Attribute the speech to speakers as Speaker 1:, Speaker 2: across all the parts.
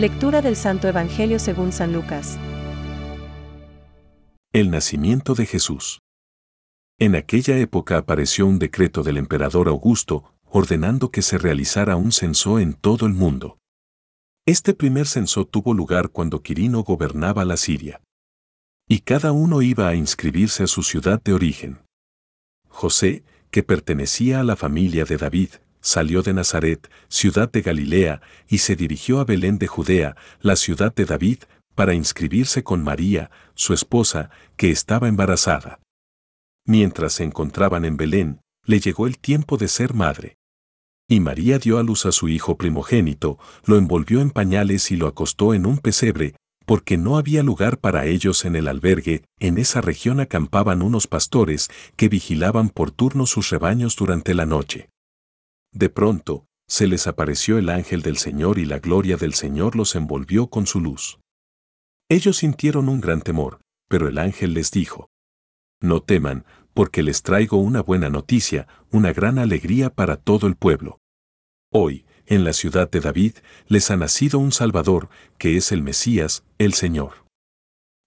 Speaker 1: Lectura del Santo Evangelio según San Lucas.
Speaker 2: El nacimiento de Jesús. En aquella época apareció un decreto del emperador Augusto ordenando que se realizara un censo en todo el mundo. Este primer censo tuvo lugar cuando Quirino gobernaba la Siria. Y cada uno iba a inscribirse a su ciudad de origen. José, que pertenecía a la familia de David, salió de Nazaret, ciudad de Galilea, y se dirigió a Belén de Judea, la ciudad de David, para inscribirse con María, su esposa, que estaba embarazada. Mientras se encontraban en Belén, le llegó el tiempo de ser madre. Y María dio a luz a su hijo primogénito, lo envolvió en pañales y lo acostó en un pesebre, porque no había lugar para ellos en el albergue, en esa región acampaban unos pastores que vigilaban por turno sus rebaños durante la noche. De pronto, se les apareció el ángel del Señor y la gloria del Señor los envolvió con su luz. Ellos sintieron un gran temor, pero el ángel les dijo, No teman, porque les traigo una buena noticia, una gran alegría para todo el pueblo. Hoy, en la ciudad de David, les ha nacido un Salvador, que es el Mesías, el Señor.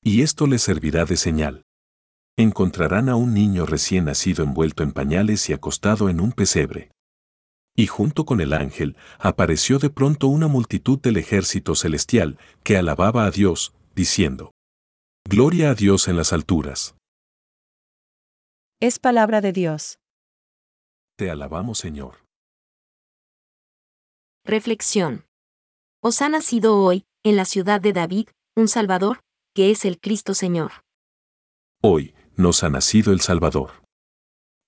Speaker 2: Y esto les servirá de señal. Encontrarán a un niño recién nacido envuelto en pañales y acostado en un pesebre. Y junto con el ángel apareció de pronto una multitud del ejército celestial que alababa a Dios, diciendo, Gloria a Dios en las alturas.
Speaker 1: Es palabra de Dios.
Speaker 2: Te alabamos Señor.
Speaker 3: Reflexión. Os ha nacido hoy, en la ciudad de David, un Salvador, que es el Cristo Señor.
Speaker 2: Hoy nos ha nacido el Salvador.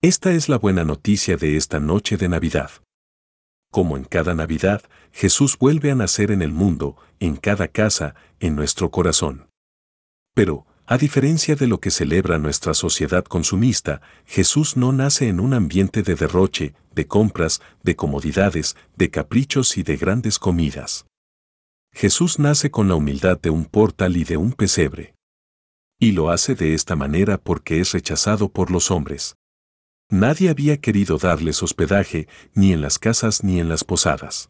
Speaker 2: Esta es la buena noticia de esta noche de Navidad. Como en cada Navidad, Jesús vuelve a nacer en el mundo, en cada casa, en nuestro corazón. Pero, a diferencia de lo que celebra nuestra sociedad consumista, Jesús no nace en un ambiente de derroche, de compras, de comodidades, de caprichos y de grandes comidas. Jesús nace con la humildad de un portal y de un pesebre. Y lo hace de esta manera porque es rechazado por los hombres. Nadie había querido darles hospedaje, ni en las casas ni en las posadas.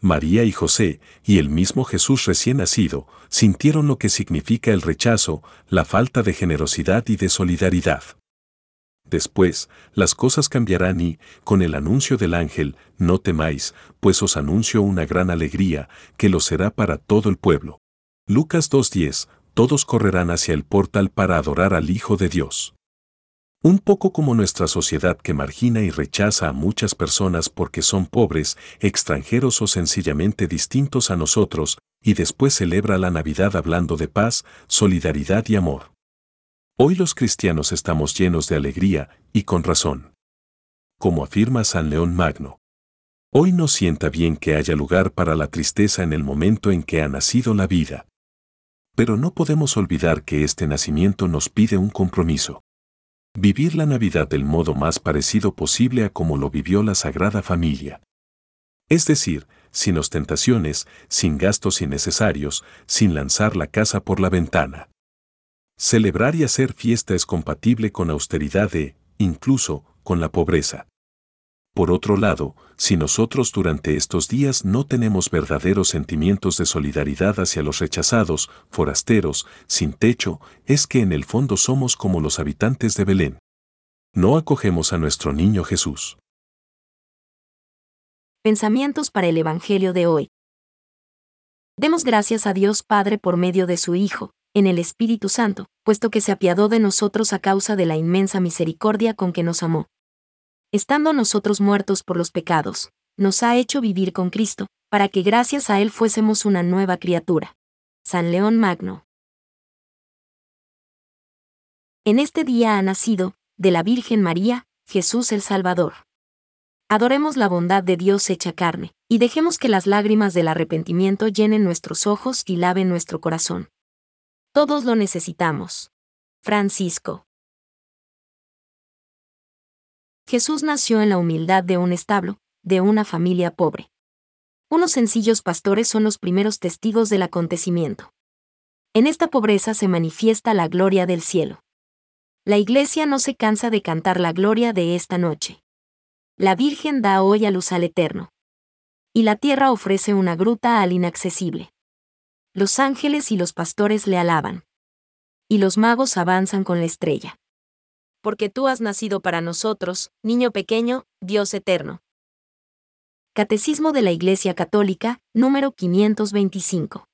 Speaker 2: María y José, y el mismo Jesús recién nacido, sintieron lo que significa el rechazo, la falta de generosidad y de solidaridad. Después, las cosas cambiarán y, con el anuncio del ángel, no temáis, pues os anuncio una gran alegría, que lo será para todo el pueblo. Lucas 2.10, todos correrán hacia el portal para adorar al Hijo de Dios. Un poco como nuestra sociedad que margina y rechaza a muchas personas porque son pobres, extranjeros o sencillamente distintos a nosotros, y después celebra la Navidad hablando de paz, solidaridad y amor. Hoy los cristianos estamos llenos de alegría, y con razón. Como afirma San León Magno. Hoy nos sienta bien que haya lugar para la tristeza en el momento en que ha nacido la vida. Pero no podemos olvidar que este nacimiento nos pide un compromiso. Vivir la Navidad del modo más parecido posible a como lo vivió la Sagrada Familia. Es decir, sin ostentaciones, sin gastos innecesarios, sin lanzar la casa por la ventana. Celebrar y hacer fiesta es compatible con austeridad e, incluso, con la pobreza. Por otro lado, si nosotros durante estos días no tenemos verdaderos sentimientos de solidaridad hacia los rechazados, forasteros, sin techo, es que en el fondo somos como los habitantes de Belén. No acogemos a nuestro niño Jesús.
Speaker 3: Pensamientos para el Evangelio de hoy. Demos gracias a Dios Padre por medio de su Hijo, en el Espíritu Santo, puesto que se apiadó de nosotros a causa de la inmensa misericordia con que nos amó estando nosotros muertos por los pecados, nos ha hecho vivir con Cristo, para que gracias a Él fuésemos una nueva criatura. San León Magno. En este día ha nacido, de la Virgen María, Jesús el Salvador. Adoremos la bondad de Dios hecha carne, y dejemos que las lágrimas del arrepentimiento llenen nuestros ojos y laven nuestro corazón. Todos lo necesitamos. Francisco. Jesús nació en la humildad de un establo, de una familia pobre. Unos sencillos pastores son los primeros testigos del acontecimiento. En esta pobreza se manifiesta la gloria del cielo. La iglesia no se cansa de cantar la gloria de esta noche. La Virgen da hoy a luz al Eterno. Y la tierra ofrece una gruta al inaccesible. Los ángeles y los pastores le alaban. Y los magos avanzan con la estrella. Porque tú has nacido para nosotros, niño pequeño, Dios eterno. Catecismo de la Iglesia Católica, número 525.